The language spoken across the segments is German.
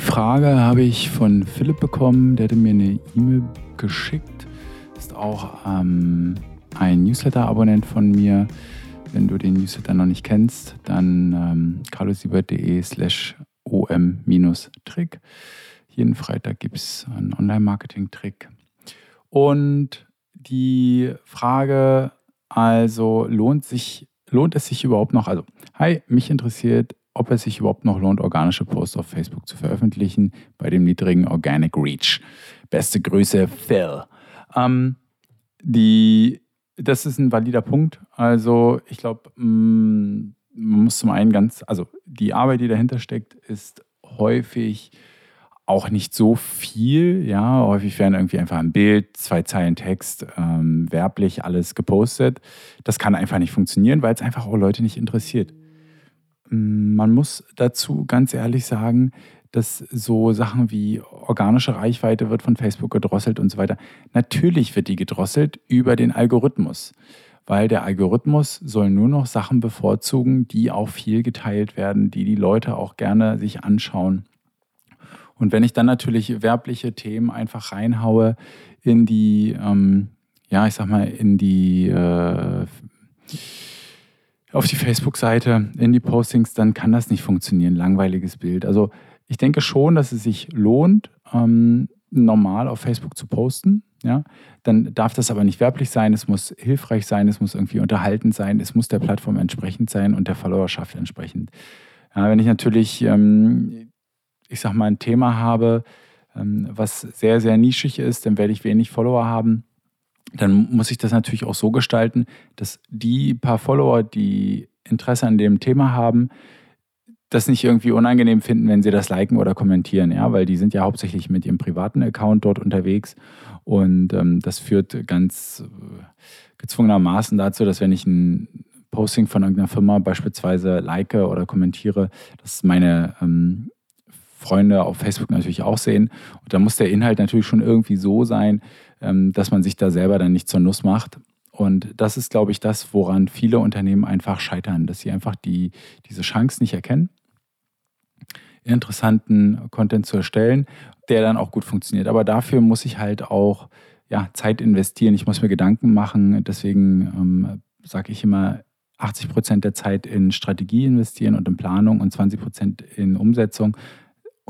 Frage habe ich von Philipp bekommen, der hatte mir eine E-Mail geschickt. Ist auch ähm, ein Newsletter-Abonnent von mir. Wenn du den Newsletter noch nicht kennst, dann ähm, carlosiebert.de slash om-trick. Jeden Freitag gibt es einen Online-Marketing-Trick. Und die Frage, also lohnt, sich, lohnt es sich überhaupt noch, also hi, mich interessiert, ob es sich überhaupt noch lohnt, organische Posts auf Facebook zu veröffentlichen bei dem niedrigen Organic Reach. Beste Grüße, Phil. Ähm, die, das ist ein valider Punkt. Also ich glaube, mm, man muss zum einen ganz, also die Arbeit, die dahinter steckt, ist häufig auch nicht so viel. Ja, häufig werden irgendwie einfach ein Bild, zwei Zeilen Text, ähm, werblich alles gepostet. Das kann einfach nicht funktionieren, weil es einfach auch Leute nicht interessiert. Man muss dazu ganz ehrlich sagen, dass so Sachen wie organische Reichweite wird von Facebook gedrosselt und so weiter. Natürlich wird die gedrosselt über den Algorithmus, weil der Algorithmus soll nur noch Sachen bevorzugen, die auch viel geteilt werden, die die Leute auch gerne sich anschauen. Und wenn ich dann natürlich werbliche Themen einfach reinhaue in die, ähm, ja, ich sag mal, in die, äh, auf die Facebook-Seite, in die Postings, dann kann das nicht funktionieren. Langweiliges Bild. Also ich denke schon, dass es sich lohnt, ähm, normal auf Facebook zu posten. Ja? Dann darf das aber nicht werblich sein, es muss hilfreich sein, es muss irgendwie unterhaltend sein, es muss der Plattform entsprechend sein und der Followerschaft entsprechend. Ja, wenn ich natürlich ähm, ich sag mal, ein Thema habe, ähm, was sehr, sehr nischig ist, dann werde ich wenig Follower haben. Dann muss ich das natürlich auch so gestalten, dass die paar Follower, die Interesse an dem Thema haben, das nicht irgendwie unangenehm finden, wenn sie das liken oder kommentieren, ja, weil die sind ja hauptsächlich mit ihrem privaten Account dort unterwegs. Und ähm, das führt ganz äh, gezwungenermaßen dazu, dass wenn ich ein Posting von irgendeiner Firma beispielsweise like oder kommentiere, dass meine ähm, Freunde auf Facebook natürlich auch sehen. Und da muss der Inhalt natürlich schon irgendwie so sein, ähm, dass man sich da selber dann nicht zur Nuss macht. Und das ist, glaube ich, das, woran viele Unternehmen einfach scheitern, dass sie einfach die, diese Chance nicht erkennen, interessanten Content zu erstellen, der dann auch gut funktioniert. Aber dafür muss ich halt auch ja, Zeit investieren, ich muss mir Gedanken machen. Deswegen ähm, sage ich immer, 80 Prozent der Zeit in Strategie investieren und in Planung und 20 Prozent in Umsetzung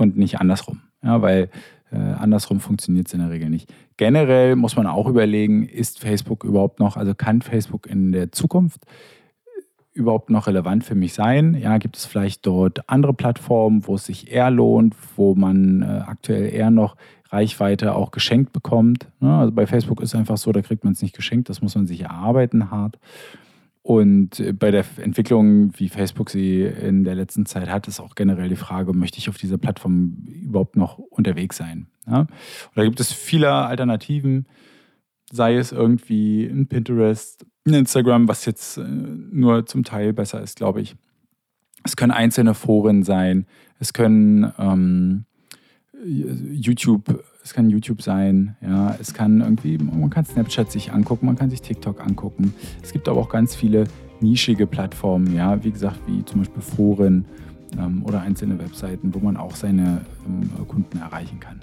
und nicht andersrum. Ja, weil äh, andersrum funktioniert es in der Regel nicht. Generell muss man auch überlegen, ist Facebook überhaupt noch, also kann Facebook in der Zukunft überhaupt noch relevant für mich sein? Ja, gibt es vielleicht dort andere Plattformen, wo es sich eher lohnt, wo man äh, aktuell eher noch Reichweite auch geschenkt bekommt? Ne? Also bei Facebook ist einfach so, da kriegt man es nicht geschenkt, das muss man sich erarbeiten hart. Und bei der Entwicklung, wie Facebook sie in der letzten Zeit hat, ist auch generell die Frage, möchte ich auf dieser Plattform überhaupt noch unterwegs sein? Ja? Und da gibt es viele Alternativen, sei es irgendwie ein Pinterest, ein Instagram, was jetzt äh, nur zum Teil besser ist, glaube ich. Es können einzelne Foren sein, es können ähm, YouTube es kann YouTube sein, ja, es kann irgendwie, man kann Snapchat sich angucken, man kann sich TikTok angucken. Es gibt aber auch ganz viele nischige Plattformen, ja, wie gesagt, wie zum Beispiel Foren ähm, oder einzelne Webseiten, wo man auch seine ähm, Kunden erreichen kann.